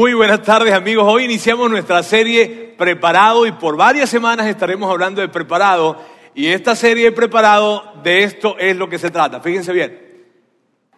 Muy buenas tardes amigos. Hoy iniciamos nuestra serie Preparado y por varias semanas estaremos hablando de Preparado. Y esta serie de Preparado, de esto es lo que se trata. Fíjense bien.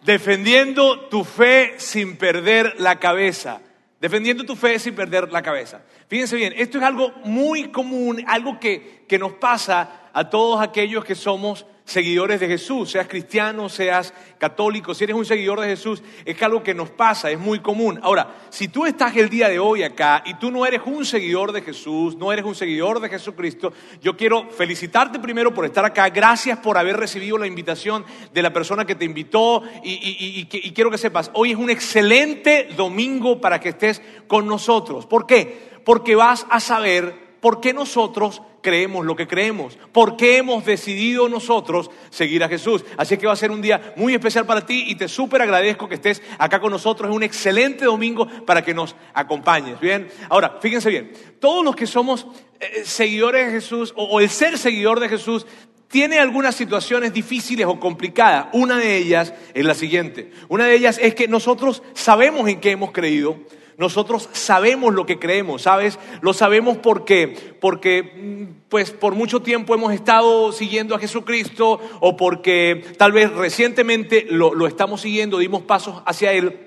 Defendiendo tu fe sin perder la cabeza. Defendiendo tu fe sin perder la cabeza. Fíjense bien, esto es algo muy común, algo que, que nos pasa a todos aquellos que somos seguidores de Jesús, seas cristiano, seas católico, si eres un seguidor de Jesús, es algo que nos pasa, es muy común. Ahora, si tú estás el día de hoy acá y tú no eres un seguidor de Jesús, no eres un seguidor de Jesucristo, yo quiero felicitarte primero por estar acá, gracias por haber recibido la invitación de la persona que te invitó y, quiero que sepas, hoy es un excelente domingo para que estés con nosotros. ¿Por qué? Porque vas a saber por qué nosotros creemos lo que creemos, por qué hemos decidido nosotros seguir a Jesús. Así que va a ser un día muy especial para ti y te súper agradezco que estés acá con nosotros. Es un excelente domingo para que nos acompañes. Bien, ahora, fíjense bien, todos los que somos eh, seguidores de Jesús o el ser seguidor de Jesús tiene algunas situaciones difíciles o complicadas. Una de ellas es la siguiente. Una de ellas es que nosotros sabemos en qué hemos creído, nosotros sabemos lo que creemos, ¿sabes? Lo sabemos porque, porque mm, pues por mucho tiempo hemos estado siguiendo a Jesucristo o porque tal vez recientemente lo, lo estamos siguiendo, dimos pasos hacia Él.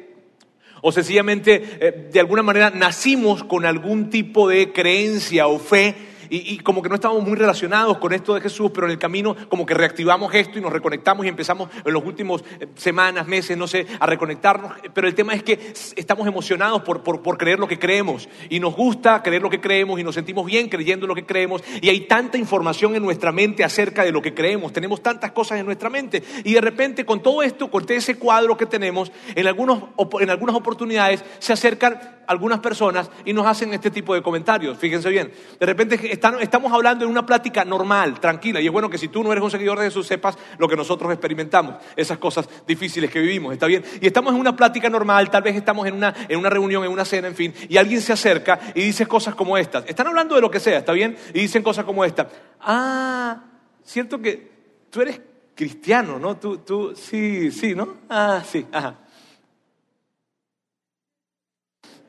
O sencillamente, eh, de alguna manera, nacimos con algún tipo de creencia o fe y, como que no estábamos muy relacionados con esto de Jesús, pero en el camino como que reactivamos esto y nos reconectamos y empezamos en los últimos eh, semanas, meses, no sé, a reconectarnos. Pero el tema es que estamos emocionados por, por, por creer lo que creemos. Y nos gusta creer lo que creemos y nos sentimos bien creyendo lo que creemos. Y hay tanta información en nuestra mente acerca de lo que creemos, tenemos tantas cosas en nuestra mente. Y de repente con todo esto, con todo ese cuadro que tenemos, en, algunos, en algunas oportunidades se acercan algunas personas y nos hacen este tipo de comentarios. Fíjense bien, de repente estamos hablando en una plática normal, tranquila, y es bueno que si tú no eres un seguidor de Jesús sepas lo que nosotros experimentamos, esas cosas difíciles que vivimos, ¿está bien? Y estamos en una plática normal, tal vez estamos en una, en una reunión, en una cena, en fin, y alguien se acerca y dice cosas como estas. Están hablando de lo que sea, ¿está bien? Y dicen cosas como esta. Ah, cierto que tú eres cristiano, ¿no? Tú, tú, sí, sí, ¿no? Ah, sí, ajá.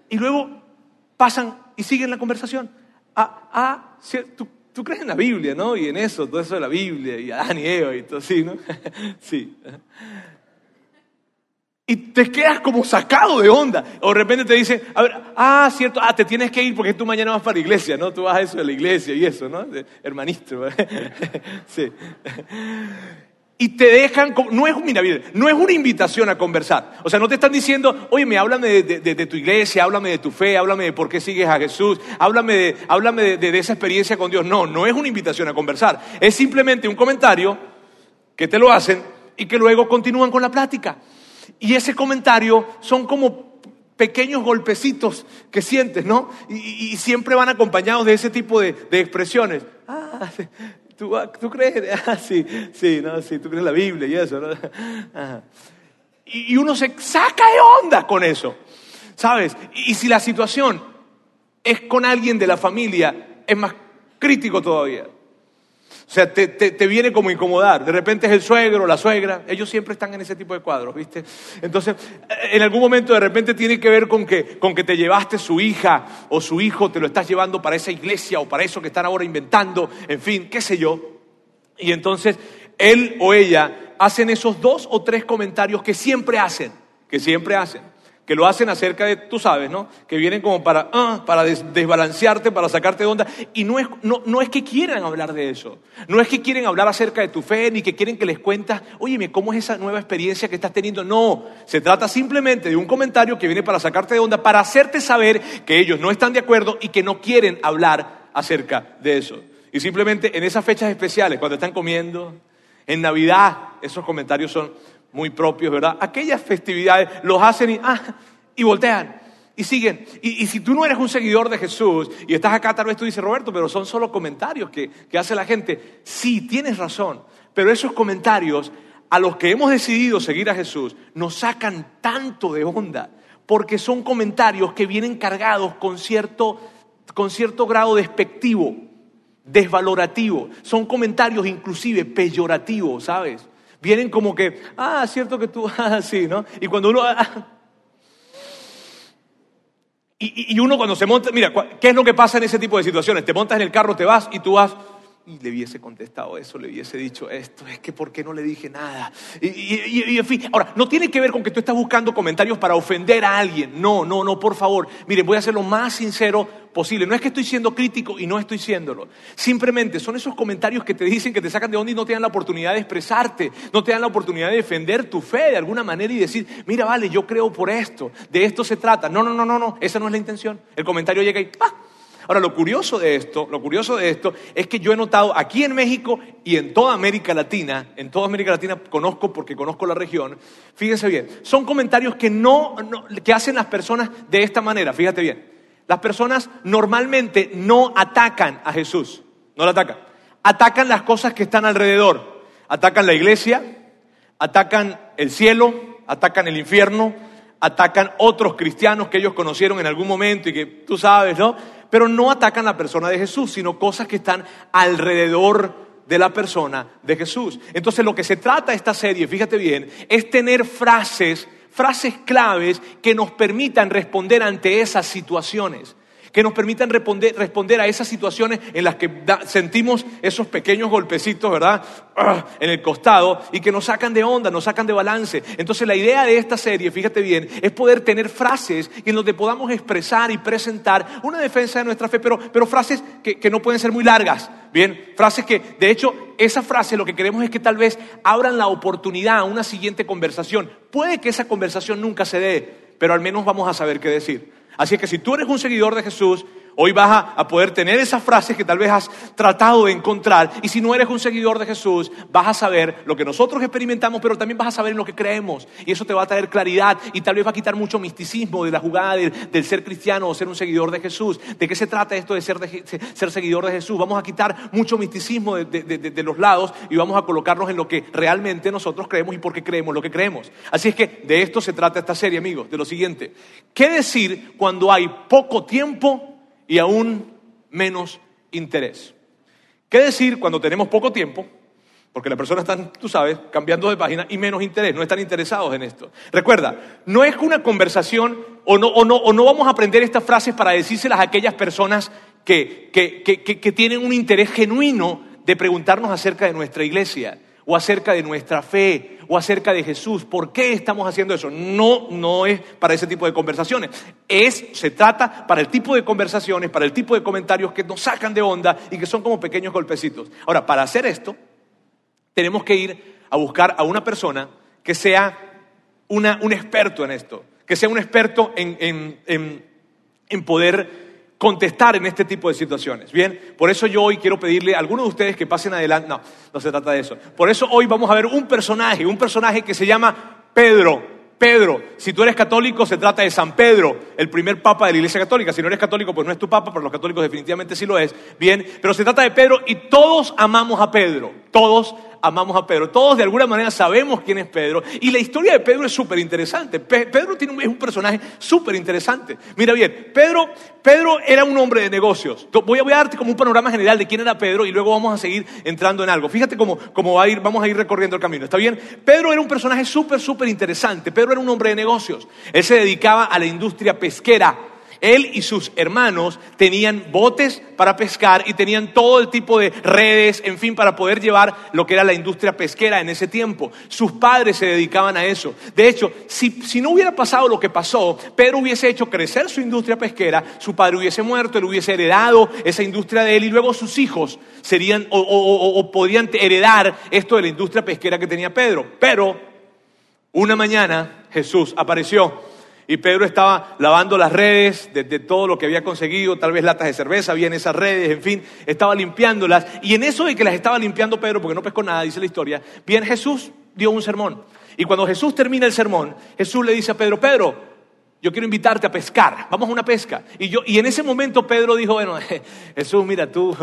Y luego pasan y siguen la conversación. Ah, ah ¿tú, tú crees en la Biblia, ¿no? Y en eso, todo eso de la Biblia, y Adán y Eva y todo así, ¿no? sí. Y te quedas como sacado de onda. O de repente te dicen, a ver, ah, cierto, ah, te tienes que ir porque tú mañana vas para la iglesia, ¿no? Tú vas a eso de la iglesia y eso, ¿no? Hermanito. sí y te dejan, no es, mira, no es una invitación a conversar. O sea, no te están diciendo, oye, me háblame de, tu iglesia, háblame de tu fe, háblame de por qué sigues a Jesús, háblame, de, háblame de, esa experiencia con Dios. No, no es una invitación a conversar. Es simplemente un comentario que te lo hacen y que luego continúan con la plática. Y ese comentario son como pequeños golpecitos que sientes, ¿no? Y, siempre van acompañados de ese tipo de, expresiones. Ah, ¿Tú, ¿Tú, crees? Ah, sí, sí, no, sí, tú crees la Biblia y eso, ¿no? Y, uno se saca de onda con eso, ¿sabes? Y, si la situación es con alguien de la familia, es más crítico todavía. O sea, te, te, viene como incomodar. De repente es el suegro, la suegra. Ellos siempre están en ese tipo de cuadros, ¿viste? Entonces, en algún momento de repente tiene que ver con que, con que te llevaste su hija o su hijo, te lo estás llevando para esa iglesia o para eso que están ahora inventando, en fin, qué sé yo. Y entonces él o ella hacen esos dos o tres comentarios que siempre hacen, que siempre hacen que lo hacen acerca de, tú sabes, ¿no? Que vienen como para, ah, para desbalancearte, para sacarte de onda. Y no es, no, no es que quieran hablar de eso. No es que quieren hablar acerca de tu fe, ni que quieren que les cuentas, oye, ¿cómo es esa nueva experiencia que estás teniendo? No, se trata simplemente de un comentario que viene para sacarte de onda, para hacerte saber que ellos no están de acuerdo y que no quieren hablar acerca de eso. Y simplemente en esas fechas especiales, cuando están comiendo, en Navidad, esos comentarios son muy propios, ¿verdad? Aquellas festividades los hacen y, ah, y voltean y siguen. Y, si tú no eres un seguidor de Jesús y estás acá, tal vez tú dices, Roberto, pero son solo comentarios que, que hace la gente. Sí, tienes razón, pero esos comentarios a los que hemos decidido seguir a Jesús nos sacan tanto de onda, porque son comentarios que vienen cargados con cierto, con cierto grado despectivo, desvalorativo. Son comentarios inclusive peyorativos, ¿sabes? Vienen como que, ah, cierto que tú, ah, sí, ¿no? Y cuando uno... Ah, y, Y, y uno cuando se monta, mira, ¿qué es lo que pasa en ese tipo de situaciones? Te montas en el carro, te vas y tú vas y le hubiese contestado eso, le hubiese dicho esto, es que ¿por qué no le dije nada? Y, en fin, ahora, no tiene que ver con que tú estás buscando comentarios para ofender a alguien, no, no, no, por favor, miren, voy a ser lo más sincero posible, no es que estoy siendo crítico y no estoy siéndolo, simplemente son esos comentarios que te dicen que te sacan de onda y no te dan la oportunidad de expresarte, no te dan la oportunidad de defender tu fe de alguna manera y decir, mira, vale, yo creo por esto, de esto se trata, no, no, no, no, no, esa no es la intención, el comentario llega y ¡ah! Ahora, lo curioso de esto, lo curioso de esto es que yo he notado aquí en México y en toda América Latina, en toda América Latina conozco porque conozco la región, fíjense bien, son comentarios que no, que hacen las personas de esta manera, fíjate bien. Las personas normalmente no atacan a Jesús, no lo atacan. Atacan las cosas que están alrededor. Atacan la iglesia, atacan el cielo, atacan el infierno, atacan otros cristianos que ellos conocieron en algún momento y que tú sabes, ¿no? Pero no atacan la persona de Jesús, sino cosas que están alrededor de la persona de Jesús. Entonces lo que se trata esta serie, fíjate bien, es tener frases, frases claves que nos permitan responder ante esas situaciones que nos permitan responder, a esas situaciones en las que sentimos esos pequeños golpecitos, ¿verdad? Ah, en el costado y que nos sacan de onda, nos sacan de balance. Entonces la idea de esta serie, fíjate bien, es poder tener frases en donde podamos expresar y presentar una defensa de nuestra fe, pero, pero frases que, que no pueden ser muy largas, Bien, frases que, de hecho, esa frase lo que queremos es que tal vez abran la oportunidad a una siguiente conversación. Puede que esa conversación nunca se dé, pero al menos vamos a saber qué decir. Así que si tú eres un seguidor de Jesús, Hoy vas a, poder tener esas frases que tal vez has tratado de encontrar. Y si no eres un seguidor de Jesús, vas a saber lo que nosotros experimentamos, pero también vas a saber en lo que creemos. Y eso te va a traer claridad y tal vez va a quitar mucho misticismo de la jugada del, ser cristiano o ser un seguidor de Jesús. ¿De qué se trata esto de ser, ser seguidor de Jesús? Vamos a quitar mucho misticismo de, de los lados y vamos a colocarnos en lo que realmente nosotros creemos y por qué creemos lo que creemos. Así es que de esto se trata esta serie, amigos, de lo siguiente. ¿Qué decir cuando hay poco tiempo? Y aún menos interés. ¿Qué decir cuando tenemos poco tiempo? Porque las personas están, tú sabes, cambiando de página y menos interés, no están interesados en esto. Recuerda, no es una conversación o no, o no, o no vamos a aprender estas frases para decírselas a aquellas personas que, que, que, que tienen un interés genuino de preguntarnos acerca de nuestra iglesia o acerca de nuestra fe o acerca de Jesús. ¿Por qué estamos haciendo eso? No, no es para ese tipo de conversaciones. Es, se trata para el tipo de conversaciones, para el tipo de comentarios que nos sacan de onda y que son como pequeños golpecitos. Ahora, para hacer esto, tenemos que ir a buscar a una persona que sea una, un experto en esto, que sea un experto en, en, en, en poder contestar en este tipo de situaciones. Bien, por eso yo hoy quiero pedirle a algunos de ustedes que pasen adelante. No, no se trata de eso. Por eso hoy vamos a ver un personaje, un personaje que se llama Pedro. Pedro, si tú eres católico, se trata de San Pedro, el primer papa de la Iglesia Católica. Si no eres católico, pues no es tu papa, pero los católicos definitivamente sí lo es. Bien, pero se trata de Pedro y todos amamos a Pedro. Todos amamos a Pedro. Todos de alguna manera sabemos quién es Pedro. Y la historia de Pedro es súper interesante. Pedro es un personaje súper interesante. Mira bien, Pedro, Pedro era un hombre de negocios. Voy a, voy darte como un panorama general de quién era Pedro y luego vamos a seguir entrando en algo. Fíjate cómo, cómo va a ir, vamos a ir recorriendo el camino. ¿Está bien? Pedro era un personaje súper, súper interesante. Pedro era un hombre de negocios. Él se dedicaba a la industria pesquera. Él y sus hermanos tenían botes para pescar y tenían todo el tipo de redes, en fin, para poder llevar lo que era la industria pesquera en ese tiempo. Sus padres se dedicaban a eso. De hecho, si, no hubiera pasado lo que pasó, Pedro hubiese hecho crecer su industria pesquera, su padre hubiese muerto, él hubiese heredado esa industria de él y luego sus hijos serían o, o podían heredar esto de la industria pesquera que tenía Pedro. Pero una mañana Jesús apareció y Pedro estaba lavando las redes de, todo lo que había conseguido, tal vez latas de cerveza, había en esas redes, en fin, estaba limpiándolas. Y en eso de que las estaba limpiando Pedro, porque no pescó nada, dice la historia, bien Jesús dio un sermón. Y cuando Jesús termina el sermón, Jesús le dice a Pedro, Pedro, yo quiero invitarte a pescar, vamos a una pesca. Y, yo, y en ese momento Pedro dijo, bueno, Jesús, mira, tú,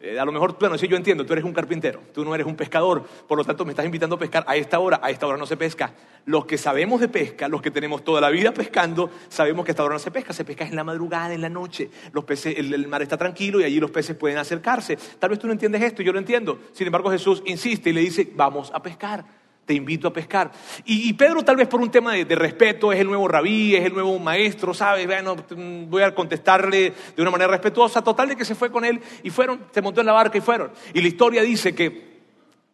eh, a lo mejor, bueno, sí, yo entiendo, tú eres un carpintero, tú no eres un pescador, por lo tanto me estás invitando a pescar a esta hora, a esta hora no se pesca. Los que sabemos de pesca, los que tenemos toda la vida pescando, sabemos que esta hora no se pesca, se pesca en la madrugada, en la noche. Los peces, el, mar está tranquilo y allí los peces pueden acercarse. Tal vez tú no entiendes esto, yo lo entiendo. Sin embargo, Jesús insiste y le dice, vamos a pescar te invito a pescar. Y, Pedro tal vez por un tema de, respeto, es el nuevo rabí, es el nuevo maestro, ¿sabes? Bueno, voy a contestarle de una manera respetuosa. Total de que se fue con él y fueron, se montó en la barca y fueron. Y la historia dice que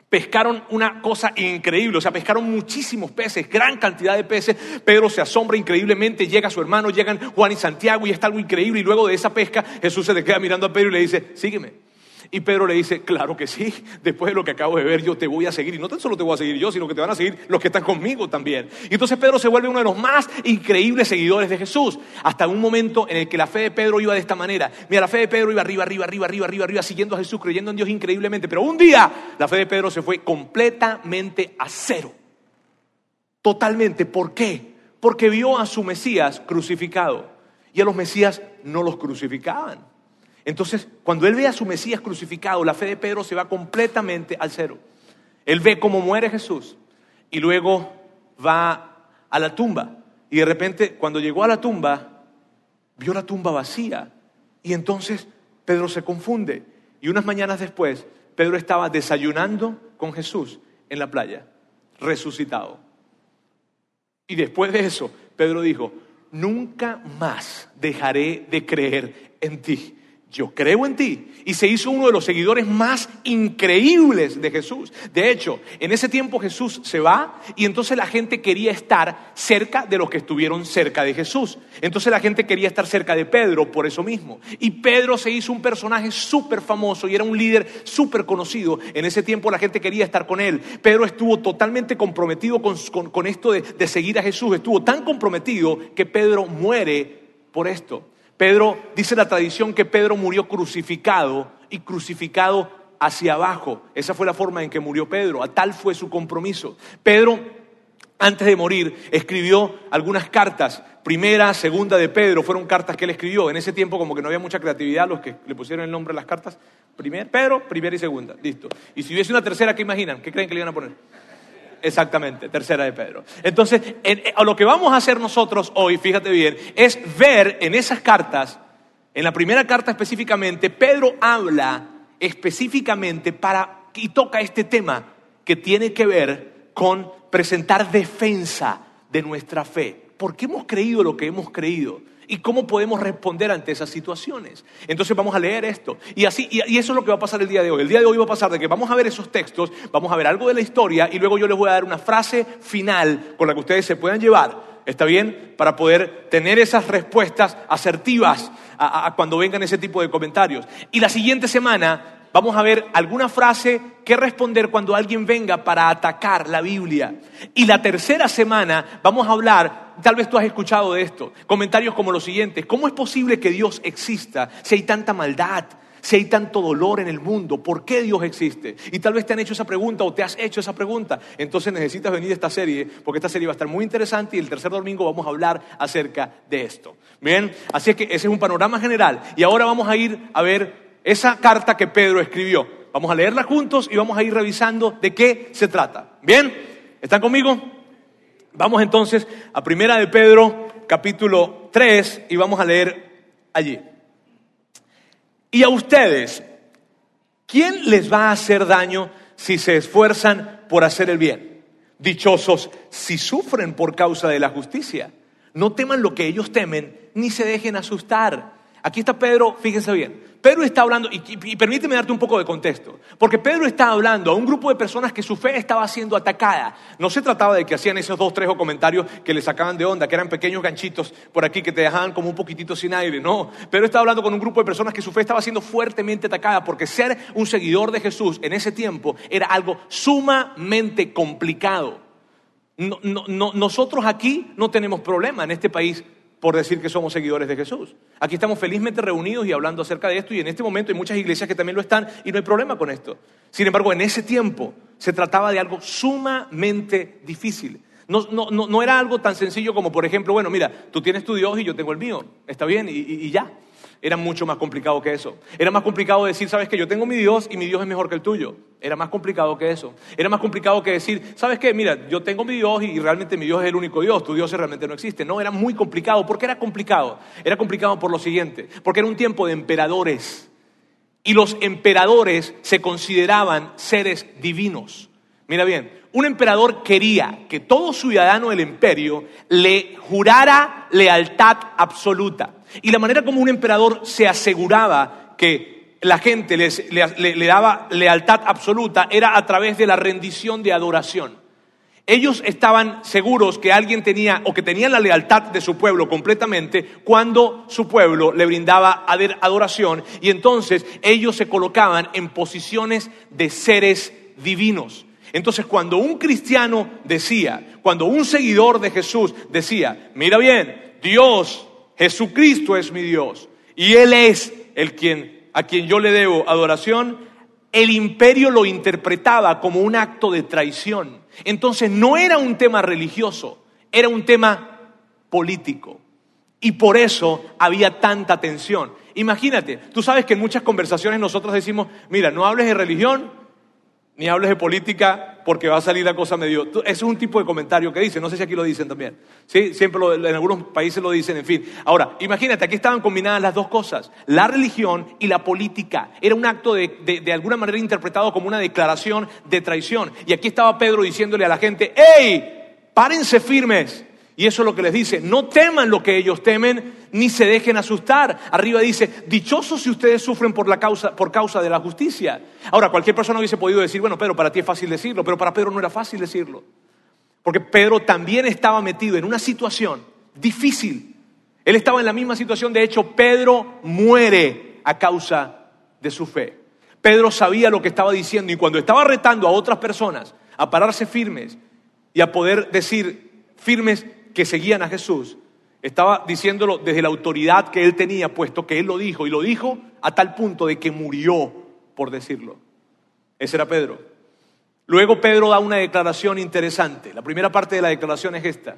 pescaron una cosa increíble, o sea, pescaron muchísimos peces, gran cantidad de peces. Pedro se asombra increíblemente, llega su hermano, llegan Juan y Santiago y está algo increíble. Y luego de esa pesca, Jesús se le queda mirando a Pedro y le dice, sígueme. Y Pedro le dice, claro que sí, después de lo que acabo de ver, yo te voy a seguir. Y no tan solo te voy a seguir yo, sino que te van a seguir los que están conmigo también. Y entonces Pedro se vuelve uno de los más increíbles seguidores de Jesús. Hasta un momento en el que la fe de Pedro iba de esta manera. Mira, la fe de Pedro iba arriba, arriba, arriba, arriba, arriba, arriba, siguiendo a Jesús, creyendo en Dios increíblemente. Pero un día la fe de Pedro se fue completamente a cero. Totalmente. ¿Por qué? Porque vio a su Mesías crucificado. Y a los Mesías no los crucificaban. Entonces, cuando él ve a su Mesías crucificado, la fe de Pedro se va completamente al cero. Él ve cómo muere Jesús y luego va a la tumba. Y de repente, cuando llegó a la tumba, vio la tumba vacía. Y entonces Pedro se confunde. Y unas mañanas después, Pedro estaba desayunando con Jesús en la playa, resucitado. Y después de eso, Pedro dijo, nunca más dejaré de creer en ti yo creo en ti. Y se hizo uno de los seguidores más increíbles de Jesús. De hecho, en ese tiempo Jesús se va y entonces la gente quería estar cerca de los que estuvieron cerca de Jesús. Entonces la gente quería estar cerca de Pedro por eso mismo. Y Pedro se hizo un personaje súper famoso y era un líder súper conocido. En ese tiempo la gente quería estar con él. Pedro estuvo totalmente comprometido con, esto de seguir a Jesús. Estuvo tan comprometido que Pedro muere por esto. Pedro, dice la tradición que Pedro murió crucificado y crucificado hacia abajo. Esa fue la forma en que murió Pedro, a tal fue su compromiso. Pedro, antes de morir, escribió algunas cartas. Primera, segunda de Pedro, fueron cartas que él escribió. En ese tiempo como que no había mucha creatividad los que le pusieron el nombre a las cartas. Pedro, primera y segunda, listo. Y si hubiese una tercera, ¿qué imaginan? ¿Qué creen que le iban a poner? Exactamente, tercera de Pedro. Entonces, lo que vamos a hacer nosotros hoy, fíjate bien, es ver en esas cartas, en la primera carta específicamente, Pedro habla específicamente para y toca este tema que tiene que ver con presentar defensa de nuestra fe. ¿Por qué hemos creído lo que hemos creído? Y cómo podemos responder ante esas situaciones. Entonces vamos a leer esto. Y así y, eso es lo que va a pasar el día de hoy. El día de hoy va a pasar de que vamos a ver esos textos, vamos a ver algo de la historia y luego yo les voy a dar una frase final con la que ustedes se puedan llevar. ¿Está bien? Para poder tener esas respuestas asertivas a cuando vengan ese tipo de comentarios. Y la siguiente semana vamos a ver alguna frase que responder cuando alguien venga para atacar la Biblia. Y la tercera semana vamos a hablar, tal vez tú has escuchado de esto, comentarios como los siguientes, ¿cómo es posible que Dios exista si hay tanta maldad? Si hay tanto dolor en el mundo, ¿por qué Dios existe? Y tal vez te han hecho esa pregunta o te has hecho esa pregunta. Entonces necesitas venir a esta serie, porque esta serie va a estar muy interesante y el tercer domingo vamos a hablar acerca de esto. Bien, así es que ese es un panorama general. Y ahora vamos a ir a ver esa carta que Pedro escribió. Vamos a leerla juntos y vamos a ir revisando de qué se trata. ¿Bien? ¿Están conmigo? Vamos entonces a Primera de Pedro, capítulo 3, y vamos a leer allí. Y a ustedes, ¿quién les va a hacer daño si se esfuerzan por hacer el bien? Dichosos si sufren por causa de la justicia. No teman lo que ellos temen, ni se dejen asustar Aquí está Pedro, fíjense bien. Pedro está hablando, y, permíteme darte un poco de contexto, porque Pedro está hablando a un grupo de personas que su fe estaba siendo atacada. No se trataba de que hacían esos dos, tres comentarios que le sacaban de onda, que eran pequeños ganchitos por aquí que te dejaban como un poquitito sin aire. No, Pedro está hablando con un grupo de personas que su fe estaba siendo fuertemente atacada, porque ser un seguidor de Jesús en ese tiempo era algo sumamente complicado. nosotros aquí no tenemos problema en este país por decir que somos seguidores de Jesús. Aquí estamos felizmente reunidos y hablando acerca de esto y en este momento hay muchas iglesias que también lo están y no hay problema con esto. Sin embargo, en ese tiempo se trataba de algo sumamente difícil. No, no, no, era algo tan sencillo como, por ejemplo, bueno, mira, tú tienes tu Dios y yo tengo el mío, está bien, y ya. Era mucho más complicado que eso. Era más complicado decir, sabes que yo tengo mi Dios y mi Dios es mejor que el tuyo. Era más complicado que eso. Era más complicado que decir, sabes qué, mira, yo tengo mi Dios y realmente mi Dios es el único Dios, tu Dios realmente no existe. No, era muy complicado. ¿Por qué era complicado? Era complicado por lo siguiente, porque era un tiempo de emperadores. Y los emperadores se consideraban seres divinos. Mira bien, un emperador quería que todo ciudadano del imperio le jurara lealtad absoluta. Y la manera como un emperador se aseguraba que la gente le, le, daba lealtad absoluta era a través de la rendición de adoración. Ellos estaban seguros que alguien tenía o que tenían la lealtad de su pueblo completamente cuando su pueblo le brindaba adoración y entonces ellos se colocaban en posiciones de seres divinos. Entonces cuando un cristiano decía, cuando un seguidor de Jesús decía, mira bien, Dios, Jesucristo es mi Dios y Él es el quien, a quien yo le debo adoración, el imperio lo interpretaba como un acto de traición. Entonces no era un tema religioso, era un tema político. Y por eso había tanta tensión. Imagínate, tú sabes que en muchas conversaciones nosotros decimos, mira, no hables de religión, ni hables de política porque va a salir la cosa medio... Eso es un tipo de comentario que dicen, no sé si aquí lo dicen también. ¿sí? Siempre en algunos países lo dicen, en fin. Ahora, imagínate, aquí estaban combinadas las dos cosas, la religión y la política. Era un acto de, de, de alguna manera interpretado como una declaración de traición. Y aquí estaba Pedro diciéndole a la gente, ¡Ey! Párense firmes. Y eso es lo que les dice, no teman lo que ellos temen, ni se dejen asustar. Arriba dice, dichosos si ustedes sufren por, la causa, por causa de la justicia. Ahora, cualquier persona hubiese podido decir, bueno, Pedro, para ti es fácil decirlo, pero para Pedro no era fácil decirlo. Porque Pedro también estaba metido en una situación difícil. Él estaba en la misma situación, de hecho, Pedro muere a causa de su fe. Pedro sabía lo que estaba diciendo y cuando estaba retando a otras personas a pararse firmes y a poder decir firmes que seguían a Jesús, estaba diciéndolo desde la autoridad que él tenía, puesto que él lo dijo, y lo dijo a tal punto de que murió por decirlo. Ese era Pedro. Luego Pedro da una declaración interesante. La primera parte de la declaración es esta.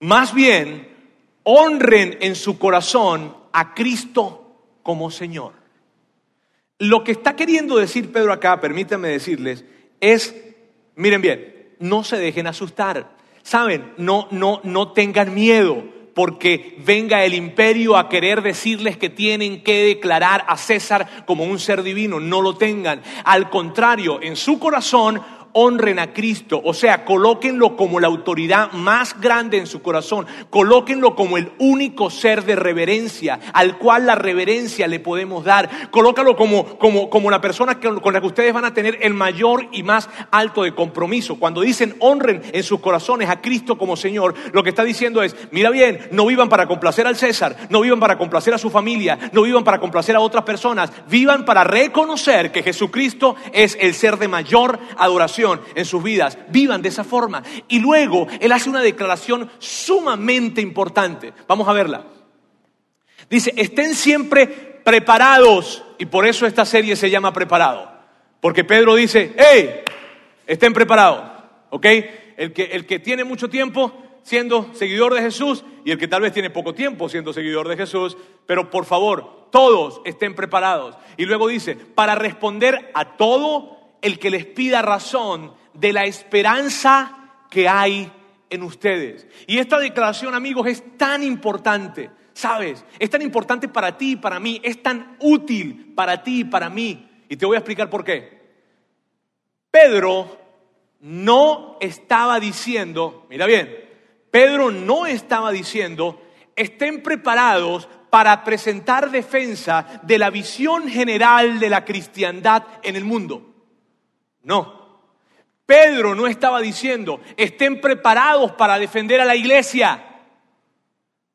Más bien, honren en su corazón a Cristo como Señor. Lo que está queriendo decir Pedro acá, permítanme decirles, es, miren bien, no se dejen asustar. Saben, no, no, no tengan miedo porque venga el imperio a querer decirles que tienen que declarar a César como un ser divino. No lo tengan. Al contrario, en su corazón honren a Cristo, o sea, colóquenlo como la autoridad más grande en su corazón, colóquenlo como el único ser de reverencia, al cual la reverencia le podemos dar, colócalo como, como, como la persona con la que ustedes van a tener el mayor y más alto de compromiso. Cuando dicen honren en sus corazones a Cristo como Señor, lo que está diciendo es, mira bien, no vivan para complacer al César, no vivan para complacer a su familia, no vivan para complacer a otras personas, vivan para reconocer que Jesucristo es el ser de mayor adoración en sus vidas. Vivan de esa forma. Y luego Él hace una declaración sumamente importante. Vamos a verla. Dice, estén siempre preparados. Y por eso esta serie se llama Preparado. Porque Pedro dice, hey, estén preparados. ¿Ok? El que, el que tiene mucho tiempo siendo seguidor de Jesús y el que tal vez tiene poco tiempo siendo seguidor de Jesús, pero por favor, todos estén preparados. Y luego dice, para responder a todo el que les pida razón de la esperanza que hay en ustedes. Y esta declaración, amigos, es tan importante, ¿sabes? Es tan importante para ti y para mí, es tan útil para ti y para mí. Y te voy a explicar por qué. Pedro no estaba diciendo, mira bien, Pedro no estaba diciendo, estén preparados para presentar defensa de la visión general de la cristiandad en el mundo. No. Pedro no estaba diciendo, estén preparados para defender a la iglesia.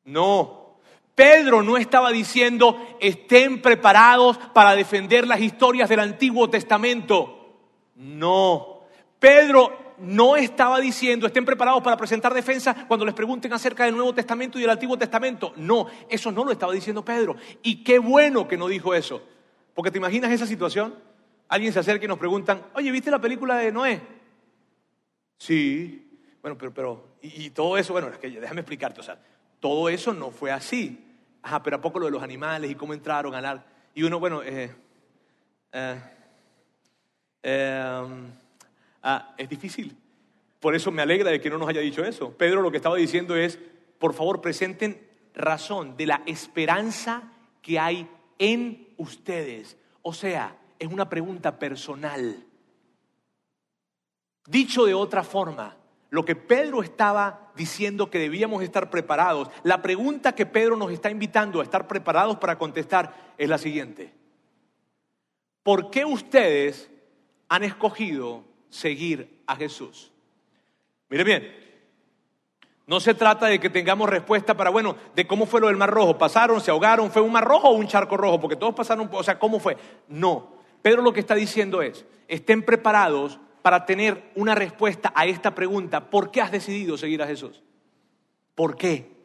No. Pedro no estaba diciendo, estén preparados para defender las historias del Antiguo Testamento. No. Pedro no estaba diciendo, estén preparados para presentar defensa cuando les pregunten acerca del Nuevo Testamento y del Antiguo Testamento. No, eso no lo estaba diciendo Pedro. Y qué bueno que no dijo eso. Porque te imaginas esa situación alguien se acerca y nos preguntan, oye, ¿viste la película de Noé? Sí. Bueno, pero, pero y, todo eso, bueno, es que déjame explicarte, o sea, todo eso no fue así. Ajá, pero ¿a poco lo de los animales y cómo entraron al ar? Y uno, bueno, eh, eh, em, ah, es difícil. Por eso me alegra de que no nos haya dicho eso. Pedro lo que estaba diciendo es, por favor, presenten razón de la esperanza que hay en ustedes. O sea, es una pregunta personal. Dicho de otra forma, lo que Pedro estaba diciendo que debíamos estar preparados, la pregunta que Pedro nos está invitando a estar preparados para contestar es la siguiente. ¿Por qué ustedes han escogido seguir a Jesús? Mire bien, no se trata de que tengamos respuesta para, bueno, de cómo fue lo del Mar Rojo. ¿Pasaron, se ahogaron? ¿Fue un Mar Rojo o un charco rojo? Porque todos pasaron, o sea, ¿cómo fue? No. Pedro lo que está diciendo es, estén preparados para tener una respuesta a esta pregunta. ¿Por qué has decidido seguir a Jesús? ¿Por qué?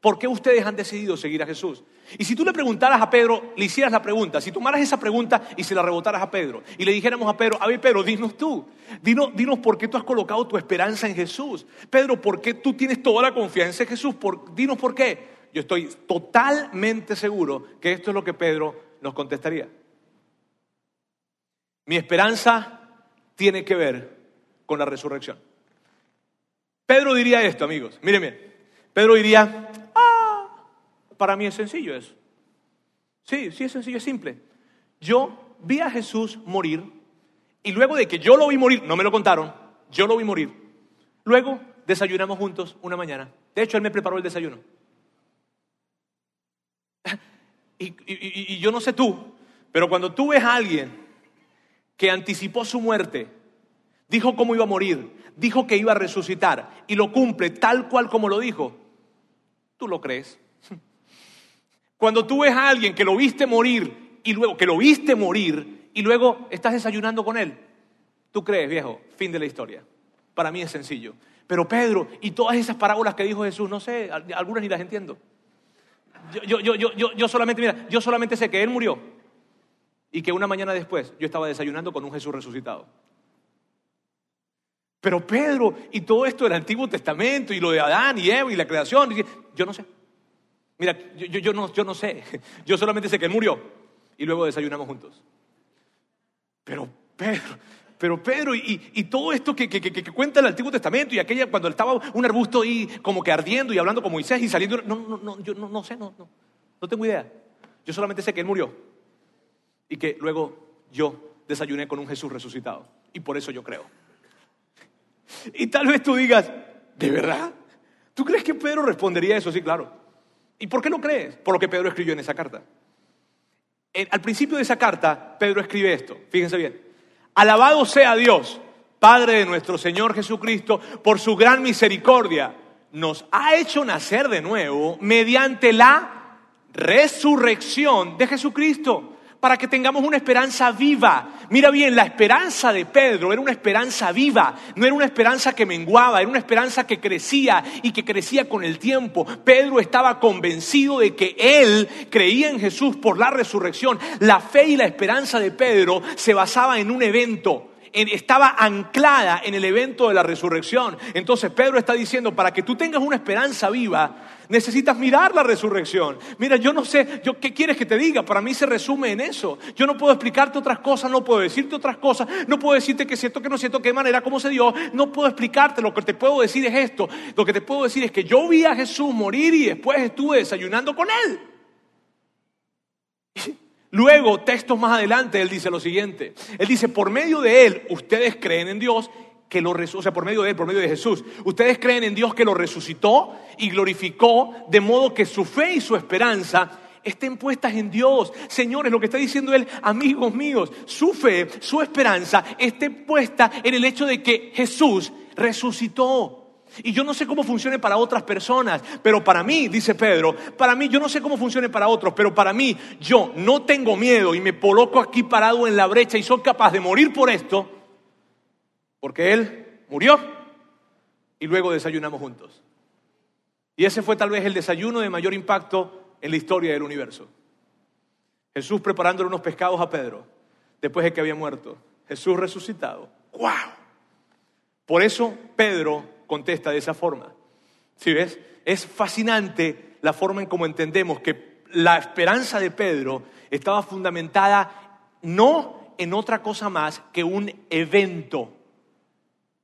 ¿Por qué ustedes han decidido seguir a Jesús? Y si tú le preguntaras a Pedro, le hicieras la pregunta, si tomaras esa pregunta y se la rebotaras a Pedro, y le dijéramos a Pedro, a ver Pedro, dinos tú, dinos, dinos por qué tú has colocado tu esperanza en Jesús. Pedro, ¿por qué tú tienes toda la confianza en Jesús? dinos por qué. Yo estoy totalmente seguro que esto es lo que Pedro nos contestaría. Mi esperanza tiene que ver con la resurrección. Pedro diría esto, amigos. Miren bien. Pedro diría, para mí es sencillo eso. Sí, sí es sencillo, es simple. Yo vi a Jesús morir y luego de que yo lo vi morir, no me lo contaron, yo lo vi morir. Luego desayunamos juntos una mañana. De hecho, él me preparó el desayuno. Y, y, yo no sé tú, pero cuando tú ves a alguien que anticipó su muerte, dijo cómo iba a morir, dijo que iba a resucitar y lo cumple tal cual como lo dijo, tú lo crees. Cuando tú ves a alguien que lo viste morir y luego que lo viste morir y luego estás desayunando con él, tú crees, viejo, fin de la historia. Para mí es sencillo. Pero Pedro y todas esas parábolas que dijo Jesús, no sé, algunas ni las entiendo. Yo, yo, yo, yo, solamente, mira, yo solamente sé que él murió y que una mañana después yo estaba desayunando con un Jesús resucitado. Pero Pedro y todo esto del Antiguo Testamento y lo de Adán y Eva y la creación, yo no sé. Mira, yo, no, yo no sé, yo solamente sé que él murió y luego desayunamos juntos. Pero Pedro, pero Pedro, y, todo esto que, cuenta el Antiguo Testamento y aquella cuando estaba un arbusto ahí como que ardiendo y hablando con Moisés y saliendo, no, no, no, yo no, no sé, no, no, no tengo idea. Yo solamente sé que él murió y que luego yo desayuné con un Jesús resucitado. Y por eso yo creo. Y tal vez tú digas, ¿de verdad? ¿Tú crees que Pedro respondería eso? Sí, claro. ¿Y por qué lo crees? Por lo que Pedro escribió en esa carta. al principio de esa carta, Pedro escribe esto, fíjense bien. Alabado sea Dios, Padre de nuestro Señor Jesucristo, por su gran misericordia. Nos ha hecho nacer de nuevo mediante la resurrección de Jesucristo para que tengamos una esperanza viva. Mira bien, la esperanza de Pedro era una esperanza viva, no era una esperanza que menguaba, era una esperanza que crecía y que crecía con el tiempo. Pedro estaba convencido de que él creía en Jesús por la resurrección. La fe y la esperanza de Pedro se basaba en un evento estaba anclada en el evento de la resurrección. Entonces Pedro está diciendo, para que tú tengas una esperanza viva, necesitas mirar la resurrección. Mira, yo no sé, yo, ¿qué quieres que te diga? Para mí se resume en eso. Yo no puedo explicarte otras cosas, no puedo decirte otras cosas, no puedo decirte que siento que no siento qué manera, cómo se dio, no puedo explicarte. Lo que te puedo decir es esto. Lo que te puedo decir es que yo vi a Jesús morir y después estuve desayunando con él. Luego, textos más adelante, él dice lo siguiente. Él dice, por medio de él, ustedes creen en Dios que lo o sea, por medio de él, por medio de Jesús. Ustedes creen en Dios que lo resucitó y glorificó, de modo que su fe y su esperanza estén puestas en Dios. Señores, lo que está diciendo él, amigos míos, su fe, su esperanza esté puesta en el hecho de que Jesús resucitó. Y yo no sé cómo funcione para otras personas, pero para mí, dice Pedro, para mí yo no sé cómo funcione para otros, pero para mí yo no tengo miedo y me coloco aquí parado en la brecha y soy capaz de morir por esto, porque Él murió y luego desayunamos juntos. Y ese fue tal vez el desayuno de mayor impacto en la historia del universo. Jesús preparándole unos pescados a Pedro después de que había muerto. Jesús resucitado. ¡Wow! Por eso Pedro contesta de esa forma. ¿Sí ves? Es fascinante la forma en cómo entendemos que la esperanza de Pedro estaba fundamentada no en otra cosa más que un evento,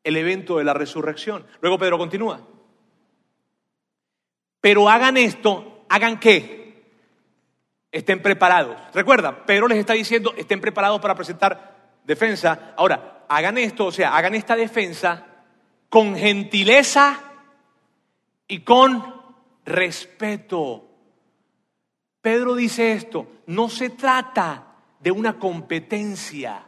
el evento de la resurrección. Luego Pedro continúa. Pero hagan esto, hagan qué? Estén preparados. Recuerda, Pedro les está diciendo, estén preparados para presentar defensa. Ahora, hagan esto, o sea, hagan esta defensa con gentileza y con respeto. Pedro dice esto, no se trata de una competencia,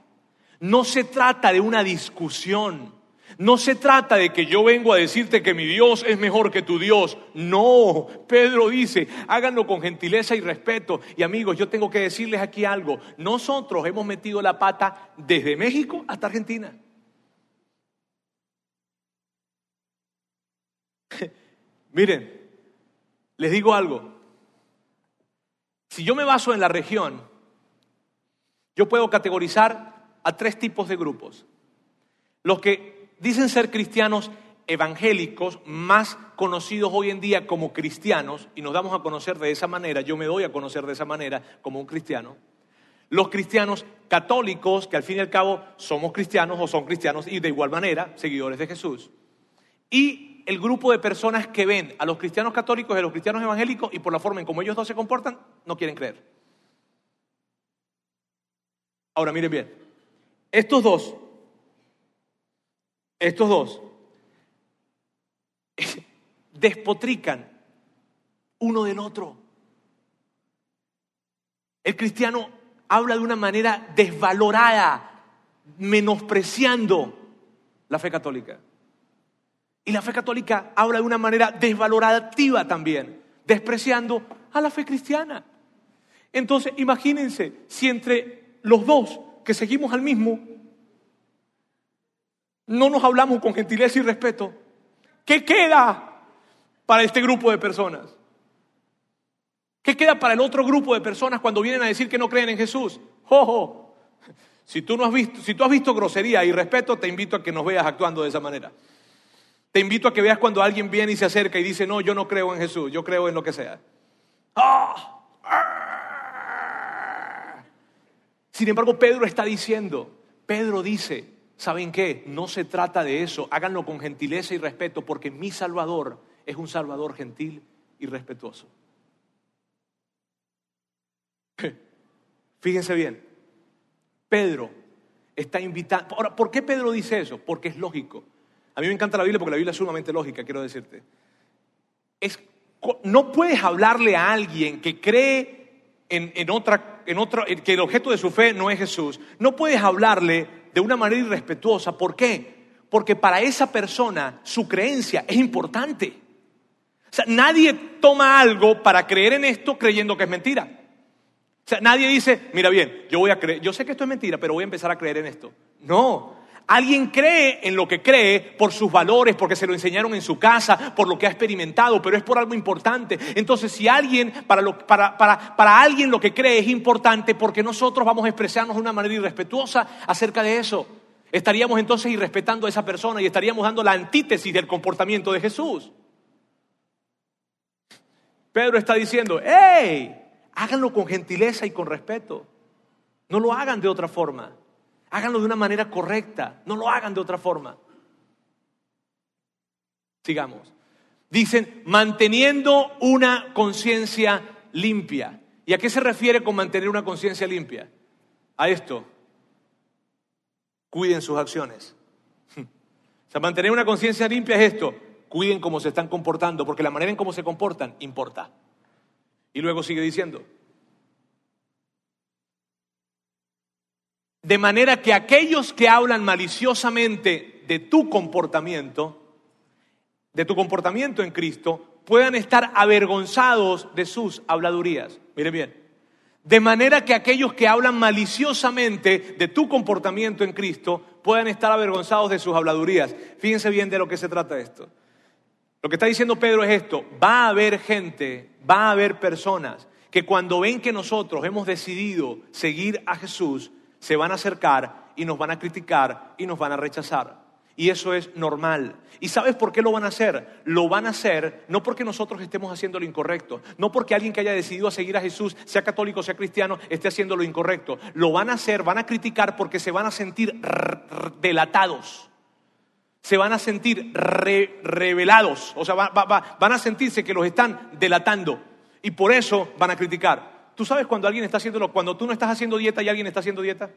no se trata de una discusión, no se trata de que yo vengo a decirte que mi Dios es mejor que tu Dios. No, Pedro dice, háganlo con gentileza y respeto. Y amigos, yo tengo que decirles aquí algo. Nosotros hemos metido la pata desde México hasta Argentina. Miren, les digo algo. Si yo me baso en la región, yo puedo categorizar a tres tipos de grupos. Los que dicen ser cristianos evangélicos, más conocidos hoy en día como cristianos, y nos damos a conocer de esa manera, yo me doy a conocer de esa manera como un cristiano. Los cristianos católicos, que al fin y al cabo somos cristianos o son cristianos y de igual manera seguidores de Jesús. Y el grupo de personas que ven a los cristianos católicos y a los cristianos evangélicos y por la forma en cómo ellos dos se comportan, no quieren creer. Ahora miren bien, estos dos, estos dos, despotrican uno del otro. El cristiano habla de una manera desvalorada, menospreciando la fe católica. Y la fe católica habla de una manera desvalorativa también, despreciando a la fe cristiana. Entonces, imagínense si entre los dos que seguimos al mismo no nos hablamos con gentileza y respeto, ¿qué queda para este grupo de personas? ¿Qué queda para el otro grupo de personas cuando vienen a decir que no creen en Jesús? ¡Jojo! Si tú, no has visto, si tú has visto grosería y respeto, te invito a que nos veas actuando de esa manera. Te invito a que veas cuando alguien viene y se acerca y dice, no, yo no creo en Jesús, yo creo en lo que sea. ¡Ah! Sin embargo, Pedro está diciendo, Pedro dice, ¿saben qué? No se trata de eso, háganlo con gentileza y respeto, porque mi Salvador es un Salvador gentil y respetuoso. Fíjense bien, Pedro está invitando. Ahora, ¿por qué Pedro dice eso? Porque es lógico. A mí me encanta la Biblia porque la Biblia es sumamente lógica, quiero decirte. Es, no puedes hablarle a alguien que cree en, otra, en otro, que el objeto de su fe no es Jesús. No puedes hablarle de una manera irrespetuosa. ¿Por qué? Porque para esa persona su creencia es importante. O sea, nadie toma algo para creer en esto creyendo que es mentira. O sea, nadie dice, mira bien, yo voy a creer, yo sé que esto es mentira, pero voy a empezar a creer en esto. No, Alguien cree en lo que cree por sus valores, porque se lo enseñaron en su casa, por lo que ha experimentado, pero es por algo importante. Entonces, si alguien, para, alguien lo que cree es importante, porque nosotros vamos a expresarnos de una manera irrespetuosa acerca de eso. Estaríamos entonces irrespetando a esa persona y estaríamos dando la antítesis del comportamiento de Jesús. Pedro está diciendo, ¡hey! Háganlo con gentileza y con respeto. No lo hagan de otra forma. Háganlo de una manera correcta, no lo hagan de otra forma. Sigamos. Dicen, manteniendo una conciencia limpia. ¿Y a qué se refiere con mantener una conciencia limpia? A esto. Cuiden sus acciones. O sea, mantener una conciencia limpia es esto. Cuiden cómo se están comportando, porque la manera en cómo se comportan importa. Y luego sigue diciendo, De manera que aquellos que hablan maliciosamente de tu comportamiento, de tu comportamiento en Cristo, puedan estar avergonzados de sus habladurías. Miren bien. De manera que aquellos que hablan maliciosamente de tu comportamiento en Cristo puedan estar avergonzados de sus habladurías. Fíjense bien de lo que se trata esto. Lo que está diciendo Pedro es esto. Va a haber gente, va a haber personas que cuando ven que nosotros hemos decidido seguir a Jesús, se van a acercar y nos van a criticar y nos van a rechazar. Y eso es normal. ¿Y sabes por qué lo van a hacer? Lo van a hacer no porque nosotros estemos haciendo lo incorrecto, no porque alguien que haya decidido seguir a Jesús, sea católico, sea cristiano, esté haciendo lo incorrecto. Lo van a hacer, van a criticar porque se van a sentir delatados. Se van a sentir revelados. O sea, van a sentirse que los están delatando. Y por eso van a criticar. ¿Tú sabes cuando alguien está haciéndolo, cuando tú no estás haciendo dieta y alguien está haciendo dieta?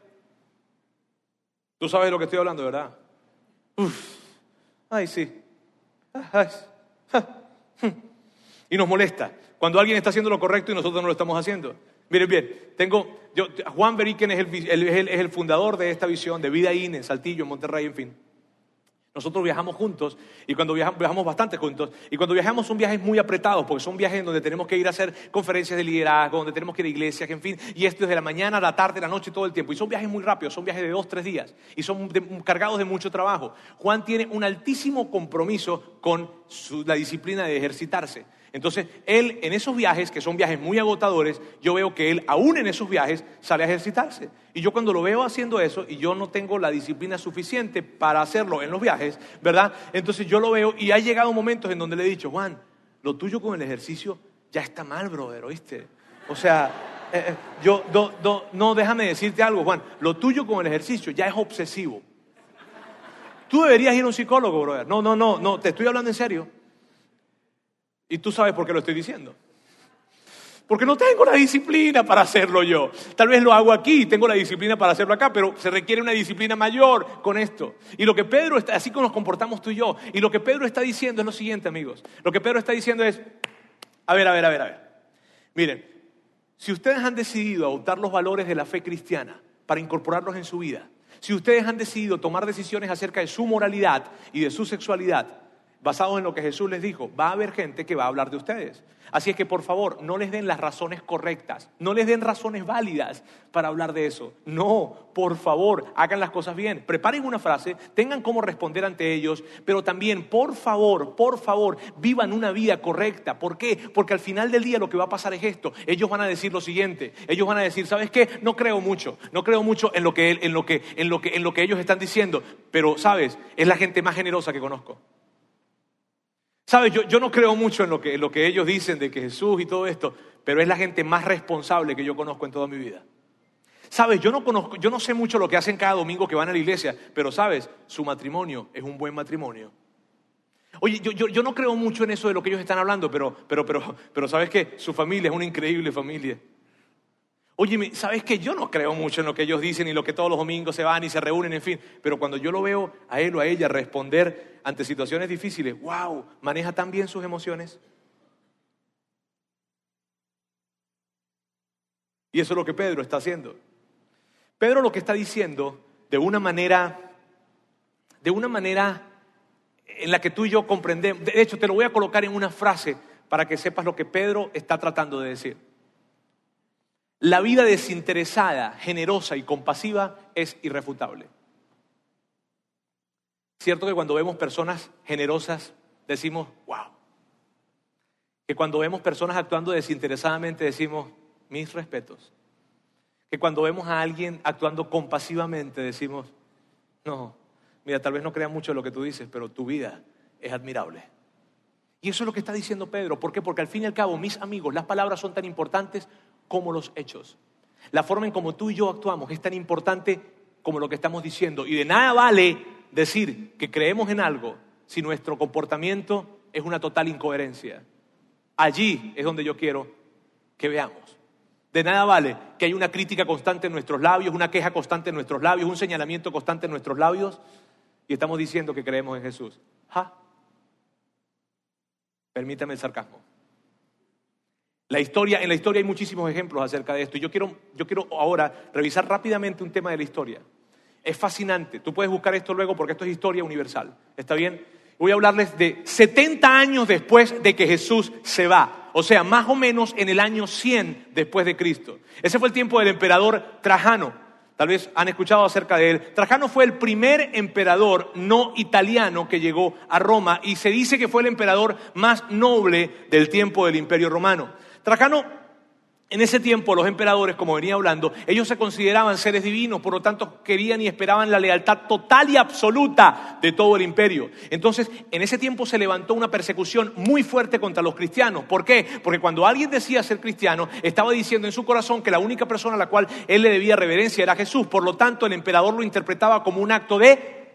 Tú sabes de lo que estoy hablando, ¿verdad? Uf. Ay, sí. Ay. Y nos molesta cuando alguien está haciendo lo correcto y nosotros no lo estamos haciendo. Miren bien, tengo, yo, Juan Beriken es el, es el fundador de esta visión de Vida IN en Saltillo, Monterrey, en fin. Nosotros viajamos juntos y cuando viajamos, viajamos bastante juntos y cuando viajamos son viajes muy apretados porque son viajes donde tenemos que ir a hacer conferencias de liderazgo, donde tenemos que ir a iglesias, en fin, y esto desde la mañana, la tarde, la noche, todo el tiempo. Y son viajes muy rápidos, son viajes de dos, tres días y son cargados de mucho trabajo. Juan tiene un altísimo compromiso con la disciplina de ejercitarse. Entonces, él en esos viajes, que son viajes muy agotadores, yo veo que él aún en esos viajes sale a ejercitarse. Y yo cuando lo veo haciendo eso y yo no tengo la disciplina suficiente para hacerlo en los viajes, ¿verdad? Entonces yo lo veo y ha llegado momentos en donde le he dicho, Juan, lo tuyo con el ejercicio ya está mal, brother, ¿oíste? O sea, eh, eh, yo, no, déjame decirte algo, Juan, lo tuyo con el ejercicio ya es obsesivo. Tú deberías ir a un psicólogo, brother. No, no, no, no, te estoy hablando en serio. Y tú sabes por qué lo estoy diciendo. Porque no tengo la disciplina para hacerlo yo. Tal vez lo hago aquí, tengo la disciplina para hacerlo acá, pero se requiere una disciplina mayor con esto. Y lo que Pedro está, así como nos comportamos tú y yo, y lo que Pedro está diciendo es lo siguiente, amigos. Lo que Pedro está diciendo es, a ver, a ver, a ver, a ver. Miren, si ustedes han decidido adoptar los valores de la fe cristiana para incorporarlos en su vida, si ustedes han decidido tomar decisiones acerca de su moralidad y de su sexualidad, basados en lo que Jesús les dijo, va a haber gente que va a hablar de ustedes. Así es que por favor, no les den las razones correctas, no les den razones válidas para hablar de eso. No, por favor, hagan las cosas bien. Preparen una frase, tengan cómo responder ante ellos, pero también, por favor, por favor, vivan una vida correcta. ¿Por qué? Porque al final del día lo que va a pasar es esto. Ellos van a decir lo siguiente. Ellos van a decir, ¿sabes qué? No creo mucho. No creo mucho en lo que, en lo que, en lo que, en lo que ellos están diciendo. Pero, ¿sabes? Es la gente más generosa que conozco. ¿Sabes? Yo, no creo mucho en lo, que, lo que ellos dicen de que Jesús y todo esto, pero es la gente más responsable que yo conozco en toda mi vida. ¿Sabes? Yo no, conozco, yo no sé mucho lo que hacen cada domingo que van a la iglesia, pero ¿sabes? Su matrimonio es un buen matrimonio. Oye, yo, yo, no creo mucho en eso de lo que ellos están hablando, pero, pero, pero, pero ¿sabes qué? Su familia es una increíble familia. Oye, ¿sabes qué? Yo no creo mucho en lo que ellos dicen y lo que todos los domingos se van y se reúnen, en fin. Pero cuando yo lo veo a él o a ella responder ante situaciones difíciles, wow, maneja tan bien sus emociones. Y eso es lo que Pedro está haciendo. Pedro lo que está diciendo de una manera, de una manera en la que tú y yo comprendemos. De hecho, te lo voy a colocar en una frase para que sepas lo que Pedro está tratando de decir. La vida desinteresada, generosa y compasiva es irrefutable. Cierto que cuando vemos personas generosas decimos, wow. Que cuando vemos personas actuando desinteresadamente decimos, mis respetos. Que cuando vemos a alguien actuando compasivamente decimos, no, mira, tal vez no crea mucho lo que tú dices, pero tu vida es admirable. Y eso es lo que está diciendo Pedro. ¿Por qué? Porque al fin y al cabo, mis amigos, las palabras son tan importantes como los hechos. La forma en como tú y yo actuamos es tan importante como lo que estamos diciendo. Y de nada vale decir que creemos en algo si nuestro comportamiento es una total incoherencia. Allí es donde yo quiero que veamos. De nada vale que haya una crítica constante en nuestros labios, una queja constante en nuestros labios, un señalamiento constante en nuestros labios y estamos diciendo que creemos en Jesús. ¿Ja? Permítame el sarcasmo. La historia, en la historia hay muchísimos ejemplos acerca de esto. Y yo quiero, yo quiero ahora revisar rápidamente un tema de la historia. Es fascinante. Tú puedes buscar esto luego porque esto es historia universal. ¿Está bien? Voy a hablarles de 70 años después de que Jesús se va. O sea, más o menos en el año 100 después de Cristo. Ese fue el tiempo del emperador Trajano. Tal vez han escuchado acerca de él. Trajano fue el primer emperador no italiano que llegó a Roma y se dice que fue el emperador más noble del tiempo del imperio romano. Trajano, en ese tiempo los emperadores, como venía hablando, ellos se consideraban seres divinos, por lo tanto querían y esperaban la lealtad total y absoluta de todo el imperio. Entonces, en ese tiempo se levantó una persecución muy fuerte contra los cristianos. ¿Por qué? Porque cuando alguien decía ser cristiano, estaba diciendo en su corazón que la única persona a la cual él le debía reverencia era Jesús. Por lo tanto, el emperador lo interpretaba como un acto de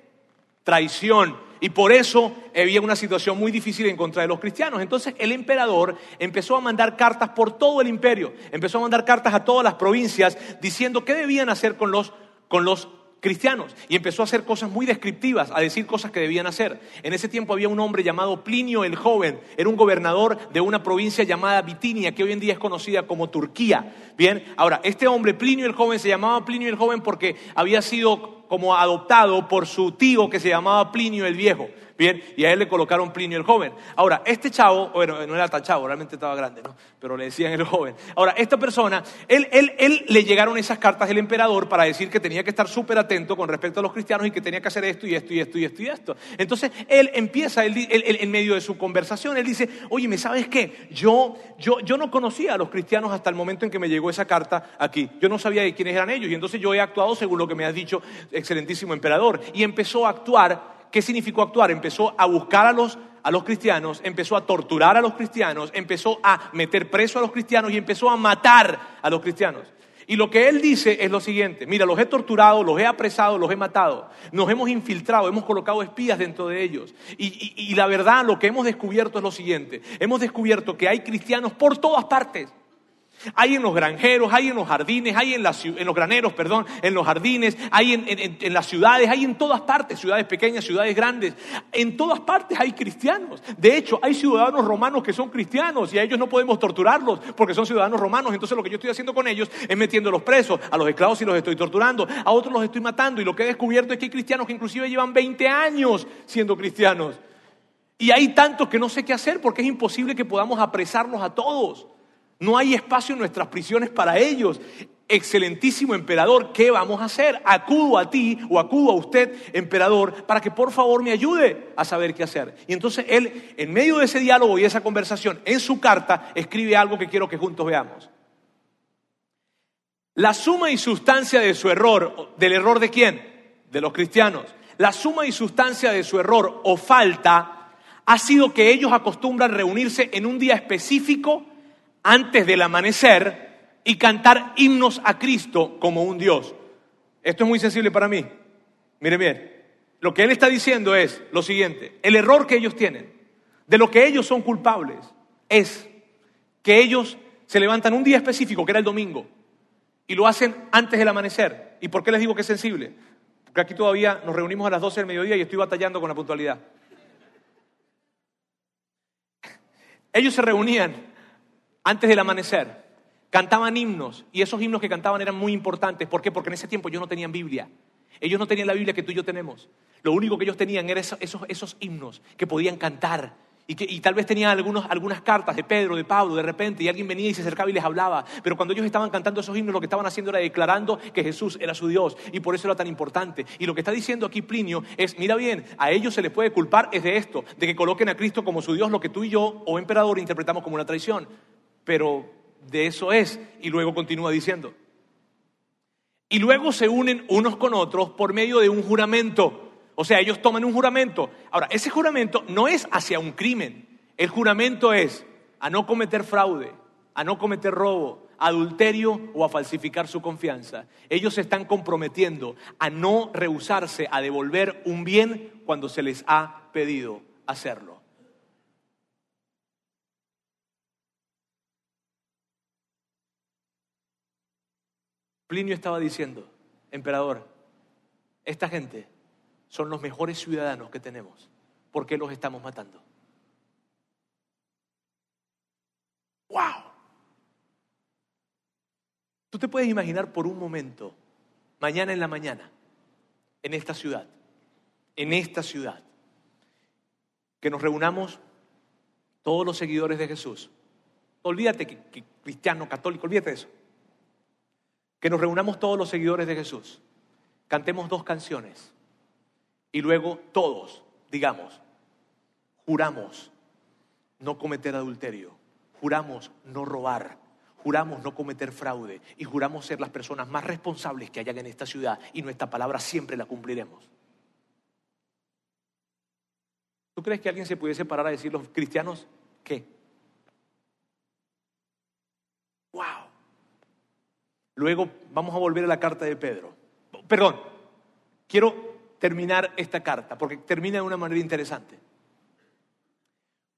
traición. Y por eso había una situación muy difícil en contra de los cristianos. Entonces el emperador empezó a mandar cartas por todo el imperio, empezó a mandar cartas a todas las provincias diciendo qué debían hacer con los, con los cristianos y empezó a hacer cosas muy descriptivas, a decir cosas que debían hacer. En ese tiempo había un hombre llamado Plinio el Joven, era un gobernador de una provincia llamada Bitinia, que hoy en día es conocida como Turquía. Bien, ahora, este hombre, Plinio el Joven, se llamaba Plinio el Joven porque había sido como adoptado por su tío que se llamaba Plinio el Viejo. Bien, y a él le colocaron Plinio el joven. Ahora, este chavo, bueno, no era tan chavo, realmente estaba grande, ¿no? Pero le decían el joven. Ahora, esta persona, él, él, él le llegaron esas cartas del emperador para decir que tenía que estar súper atento con respecto a los cristianos y que tenía que hacer esto y esto y esto y esto y esto. Entonces, él empieza, él, en medio de su conversación, él dice, oye, ¿me sabes qué? Yo, yo, yo no conocía a los cristianos hasta el momento en que me llegó esa carta aquí. Yo no sabía de quiénes eran ellos y entonces yo he actuado según lo que me has dicho, excelentísimo emperador. Y empezó a actuar ¿Qué significó actuar? Empezó a buscar a los, a los cristianos, empezó a torturar a los cristianos, empezó a meter preso a los cristianos y empezó a matar a los cristianos. Y lo que él dice es lo siguiente, mira, los he torturado, los he apresado, los he matado, nos hemos infiltrado, hemos colocado espías dentro de ellos. Y, y la verdad, lo que hemos descubierto es lo siguiente, hemos descubierto que hay cristianos por todas partes. Hay en los granjeros, hay en los jardines, hay en, los graneros, perdón, en los jardines, hay en, las ciudades, hay en todas partes, ciudades pequeñas, ciudades grandes. En todas partes hay cristianos. De hecho, hay ciudadanos romanos que son cristianos y a ellos no podemos torturarlos porque son ciudadanos romanos. Entonces lo que yo estoy haciendo con ellos es metiendo los presos, a los esclavos y los estoy torturando, a otros los estoy matando. Y lo que he descubierto es que hay cristianos que inclusive llevan 20 años siendo cristianos. Y hay tantos que no sé qué hacer porque es imposible que podamos apresarlos a todos. No hay espacio en nuestras prisiones para ellos. Excelentísimo emperador, ¿qué vamos a hacer? Acudo a ti o acudo a usted, emperador, para que por favor me ayude a saber qué hacer. Y entonces él, en medio de ese diálogo y esa conversación, en su carta, escribe algo que quiero que juntos veamos. La suma y sustancia de su error, ¿del error de quién? De los cristianos. La suma y sustancia de su error o falta ha sido que ellos acostumbran reunirse en un día específico antes del amanecer y cantar himnos a Cristo como un Dios. Esto es muy sensible para mí. Miren bien, lo que él está diciendo es lo siguiente, el error que ellos tienen, de lo que ellos son culpables, es que ellos se levantan un día específico, que era el domingo, y lo hacen antes del amanecer. ¿Y por qué les digo que es sensible? Porque aquí todavía nos reunimos a las 12 del mediodía y estoy batallando con la puntualidad. Ellos se reunían antes del amanecer, cantaban himnos y esos himnos que cantaban eran muy importantes. ¿Por qué? Porque en ese tiempo ellos no tenían Biblia. Ellos no tenían la Biblia que tú y yo tenemos. Lo único que ellos tenían eran esos, himnos que podían cantar. Y, que, tal vez tenían algunos, algunas cartas de Pedro, de Pablo, de repente, y alguien venía y se acercaba y les hablaba. Pero cuando ellos estaban cantando esos himnos, lo que estaban haciendo era declarando que Jesús era su Dios. Y por eso era tan importante. Y lo que está diciendo aquí Plinio es, mira bien, a ellos se les puede culpar es de esto, de que coloquen a Cristo como su Dios, lo que tú y yo, o emperador, interpretamos como una traición pero de eso es. Y luego continúa diciendo. Y luego se unen unos con otros por medio de un juramento. O sea, ellos toman un juramento. Ahora, ese juramento no es hacia un crimen. El juramento es a no cometer fraude, a no cometer robo, adulterio o a falsificar su confianza. Ellos se están comprometiendo a no rehusarse a devolver un bien cuando se les ha pedido hacerlo. Plinio estaba diciendo, emperador, esta gente son los mejores ciudadanos que tenemos. ¿Por qué los estamos matando? ¡Wow! Tú te puedes imaginar por un momento, mañana en la mañana, en esta ciudad, en esta ciudad, que nos reunamos todos los seguidores de Jesús. Olvídate que, cristiano, católico, olvídate de eso que nos reunamos todos los seguidores de Jesús, cantemos dos canciones y luego todos digamos, juramos no cometer adulterio, juramos no robar, juramos no cometer fraude y juramos ser las personas más responsables que hayan en esta ciudad y nuestra palabra siempre la cumpliremos. ¿Tú crees que alguien se pudiese parar a decir los cristianos qué? Luego vamos a volver a la carta de Pedro. Perdón, quiero terminar esta carta porque termina de una manera interesante.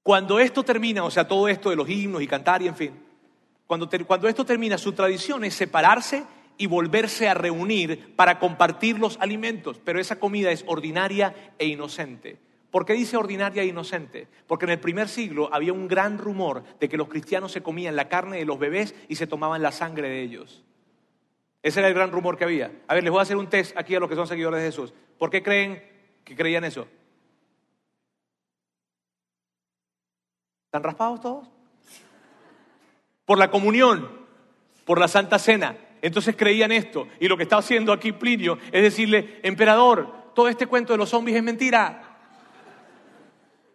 Cuando esto termina, o sea, todo esto de los himnos y cantar y en fin, cuando, cuando esto termina, su tradición es separarse y volverse a reunir para compartir los alimentos, pero esa comida es ordinaria e inocente. ¿Por qué dice ordinaria e inocente? Porque en el primer siglo había un gran rumor de que los cristianos se comían la carne de los bebés y se tomaban la sangre de ellos. Ese era el gran rumor que había. A ver, les voy a hacer un test aquí a los que son seguidores de Jesús. ¿Por qué creen que creían eso? ¿Están raspados todos? Por la comunión, por la Santa Cena. Entonces creían esto. Y lo que está haciendo aquí Plinio es decirle, emperador, todo este cuento de los zombies es mentira.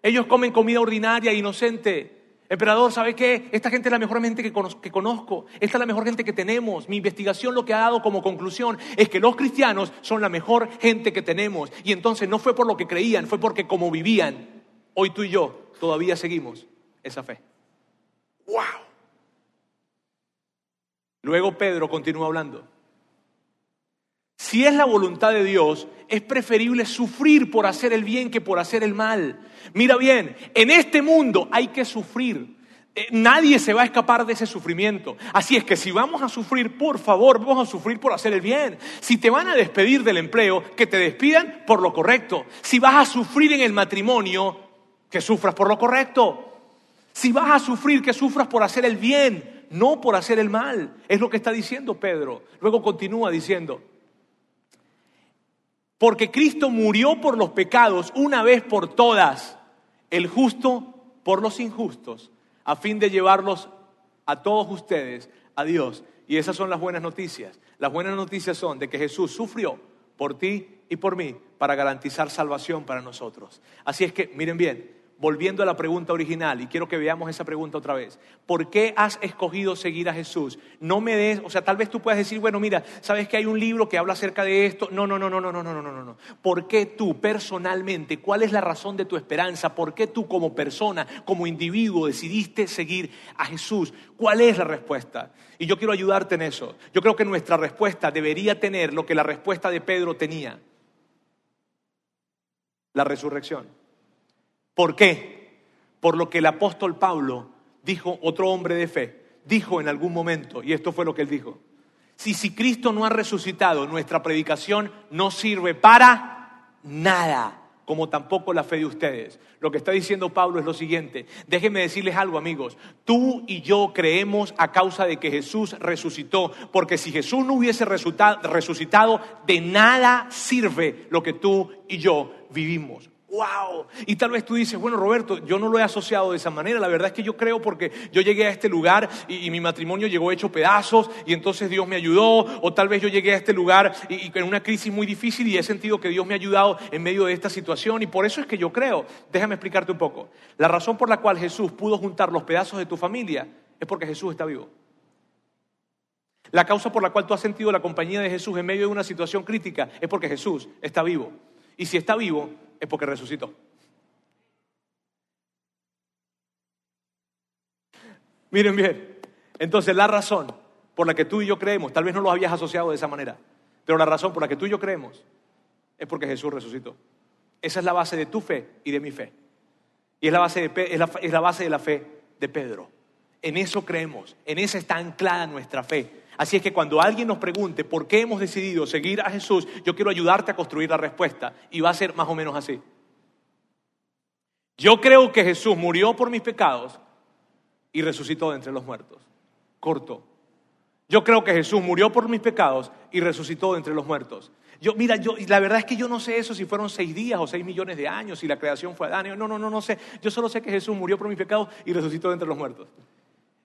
Ellos comen comida ordinaria, inocente. Emperador, ¿sabe qué? Esta gente es la mejor gente que conozco. Esta es la mejor gente que tenemos. Mi investigación lo que ha dado como conclusión es que los cristianos son la mejor gente que tenemos. Y entonces no fue por lo que creían, fue porque como vivían, hoy tú y yo todavía seguimos esa fe. ¡Wow! Luego Pedro continúa hablando. Si es la voluntad de Dios, es preferible sufrir por hacer el bien que por hacer el mal. Mira bien, en este mundo hay que sufrir. Eh, nadie se va a escapar de ese sufrimiento. Así es que si vamos a sufrir, por favor, vamos a sufrir por hacer el bien. Si te van a despedir del empleo, que te despidan por lo correcto. Si vas a sufrir en el matrimonio, que sufras por lo correcto. Si vas a sufrir, que sufras por hacer el bien, no por hacer el mal. Es lo que está diciendo Pedro. Luego continúa diciendo, porque Cristo murió por los pecados una vez por todas, el justo por los injustos, a fin de llevarlos a todos ustedes a Dios. Y esas son las buenas noticias. Las buenas noticias son de que Jesús sufrió por ti y por mí para garantizar salvación para nosotros. Así es que, miren bien, volviendo a la pregunta original, y quiero que veamos esa pregunta otra vez. ¿Por qué has escogido seguir a Jesús? No me des, o sea, tal vez tú puedas decir, bueno, mira, ¿sabes que hay un libro que habla acerca de esto? No, no, no, no, no, no, no, no, no, no. ¿Por qué tú personalmente, cuál es la razón de tu esperanza? ¿Por qué tú como persona, como individuo, decidiste seguir a Jesús? ¿Cuál es la respuesta? Y yo quiero ayudarte en eso. Yo creo que nuestra respuesta debería tener lo que la respuesta de Pedro tenía. La resurrección. ¿Por qué? Por lo que el apóstol Pablo dijo, otro hombre de fe, dijo en algún momento, y esto fue lo que él dijo, si, si Cristo no ha resucitado, nuestra predicación no sirve para nada, como tampoco la fe de ustedes. Lo que está diciendo Pablo es lo siguiente, déjenme decirles algo amigos, tú y yo creemos a causa de que Jesús resucitó, porque si Jesús no hubiese resucitado, de nada sirve lo que tú y yo vivimos wow. Y tal vez tú dices, bueno, Roberto, yo no lo he asociado de esa manera. La verdad es que yo creo porque yo llegué a este lugar y, mi matrimonio llegó hecho pedazos y entonces Dios me ayudó. O tal vez yo llegué a este lugar y, en una crisis muy difícil y he sentido que Dios me ha ayudado en medio de esta situación. Y por eso es que yo creo. Déjame explicarte un poco. La razón por la cual Jesús pudo juntar los pedazos de tu familia es porque Jesús está vivo. La causa por la cual tú has sentido la compañía de Jesús en medio de una situación crítica es porque Jesús está vivo. Y si está vivo, es porque resucitó. Miren bien, entonces la razón por la que tú y yo creemos, tal vez no lo habías asociado de esa manera, pero la razón por la que tú y yo creemos es porque Jesús resucitó. Esa es la base de tu fe y de mi fe. Y es la base de, es la, es la base de la fe de Pedro. En eso creemos, en esa está anclada nuestra fe. Así es que cuando alguien nos pregunte por qué hemos decidido seguir a Jesús, yo quiero ayudarte a construir la respuesta. Y va a ser más o menos así. Yo creo que Jesús murió por mis pecados y resucitó de entre los muertos. Corto. Yo creo que Jesús murió por mis pecados y resucitó de entre los muertos. Yo, mira, yo, la verdad es que yo no sé eso si fueron seis días o seis millones de años, si la creación fue Adán. No, no, no, no sé. Yo solo sé que Jesús murió por mis pecados y resucitó de entre los muertos.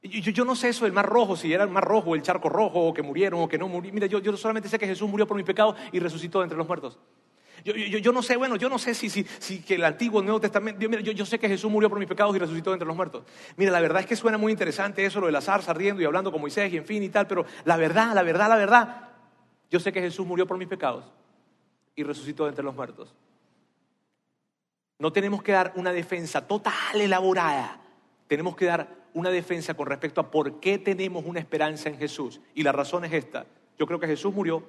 Yo, no sé eso del mar rojo, si era el mar rojo, el charco rojo, o que murieron o que no murieron. Mira, yo, solamente sé que Jesús murió por mis pecados y resucitó entre los muertos. Yo, no sé, bueno, yo no sé si, si, si que el Antiguo, el Nuevo Testamento, yo, yo, sé que Jesús murió por mis pecados y resucitó entre los muertos. Mira, la verdad es que suena muy interesante eso, lo de la zarza riendo y hablando con Moisés y en fin y tal, pero la verdad, la verdad, la verdad, yo sé que Jesús murió por mis pecados y resucitó entre los muertos. No tenemos que dar una defensa total, elaborada. Tenemos que dar una defensa con respecto a por qué tenemos una esperanza en Jesús. Y la razón es esta. Yo creo que Jesús murió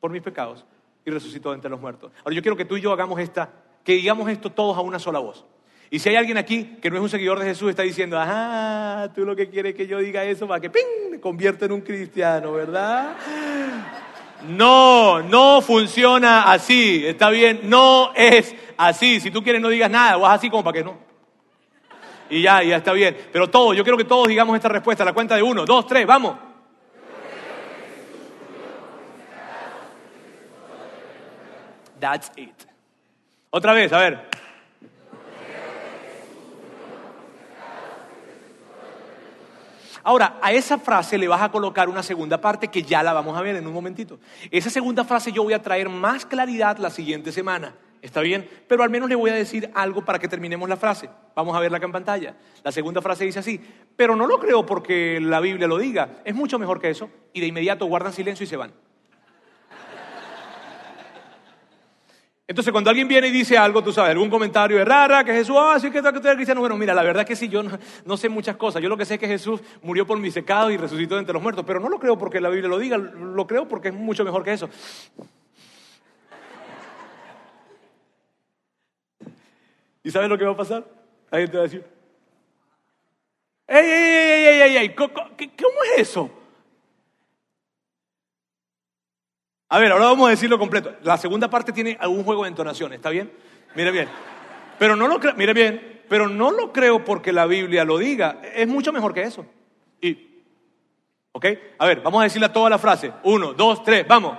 por mis pecados y resucitó entre los muertos. Ahora yo quiero que tú y yo hagamos esta, que digamos esto todos a una sola voz. Y si hay alguien aquí que no es un seguidor de Jesús, está diciendo, ah, tú lo que quieres que yo diga eso para que ¡ping! me convierta en un cristiano, ¿verdad? No, no funciona así. Está bien, no es así. Si tú quieres, no digas nada, vas así como para que no. Y ya, ya está bien. Pero todos, yo quiero que todos digamos esta respuesta la cuenta de uno, dos, tres, vamos. That's it. Otra vez, a ver. Ahora, a esa frase le vas a colocar una segunda parte que ya la vamos a ver en un momentito. Esa segunda frase yo voy a traer más claridad la siguiente semana. ¿Está bien? Pero al menos le voy a decir algo para que terminemos la frase. Vamos a verla acá en pantalla. La segunda frase dice así, pero no lo creo porque la Biblia lo diga. Es mucho mejor que eso. Y de inmediato guardan silencio y se van. Entonces, cuando alguien viene y dice algo, tú sabes, algún comentario de rara, que Jesús, ah, sí, que tú eres cristiano. Bueno, mira, la verdad es que sí, yo no, sé muchas cosas. Yo lo que sé es que Jesús murió por mis pecados y resucitó de entre los muertos, pero no lo creo porque la Biblia lo diga, lo creo porque es mucho mejor que eso. ¿Y sabes lo que va a pasar? Alguien te va a decir, ¡Ey, ey, ey, ey, ey, ey! ¿Cómo es eso? A ver, ahora vamos a decirlo completo. La segunda parte tiene algún juego de entonaciones, ¿está bien? Mire bien. Pero no lo creo, mire bien, pero no lo creo porque la Biblia lo diga. Es mucho mejor que eso. Y, ¿ok? A ver, vamos a decirle toda la frase. Uno, dos, tres, vamos.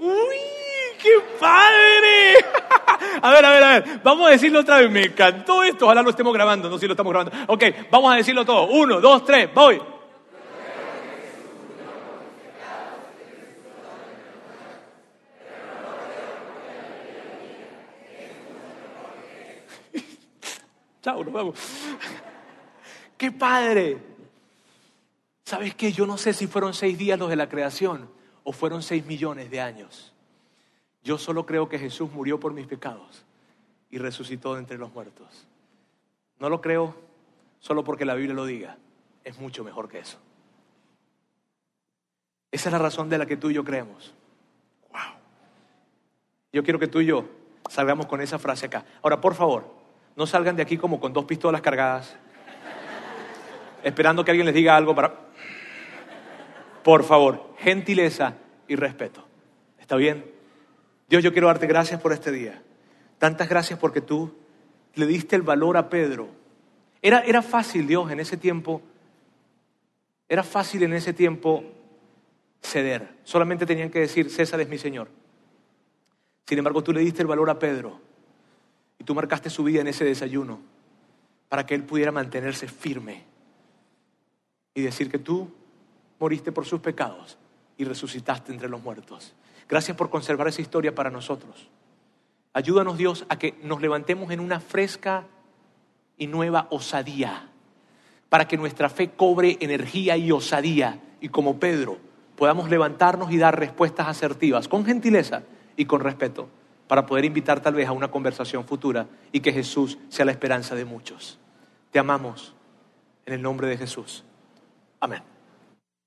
¡Uy! ¡Qué padre! A ver, a ver, a ver. Vamos a decirlo otra vez. Me encantó esto. Ojalá lo estemos grabando. No sé si lo estamos grabando. Ok, vamos a decirlo todo. Uno, dos, tres, voy. Chao, nos vemos. ¡Qué padre! ¿Sabes qué? Yo no sé si fueron seis días los de la creación o fueron seis millones de años. Yo solo creo que Jesús murió por mis pecados y resucitó de entre los muertos. No lo creo solo porque la Biblia lo diga. Es mucho mejor que eso. Esa es la razón de la que tú y yo creemos. Wow. Yo quiero que tú y yo salgamos con esa frase acá. Ahora, por favor, no salgan de aquí como con dos pistolas cargadas, esperando que alguien les diga algo para... Por favor, gentileza y respeto. ¿Está bien? Dios, yo quiero darte gracias por este día. Tantas gracias porque tú le diste el valor a Pedro. Era, era fácil, Dios, en ese tiempo, era fácil en ese tiempo ceder. Solamente tenían que decir, César es mi Señor. Sin embargo, tú le diste el valor a Pedro y tú marcaste su vida en ese desayuno para que él pudiera mantenerse firme y decir que tú moriste por sus pecados y resucitaste entre los muertos. Gracias por conservar esa historia para nosotros. Ayúdanos Dios a que nos levantemos en una fresca y nueva osadía, para que nuestra fe cobre energía y osadía y como Pedro podamos levantarnos y dar respuestas asertivas con gentileza y con respeto para poder invitar tal vez a una conversación futura y que Jesús sea la esperanza de muchos. Te amamos en el nombre de Jesús. Amén.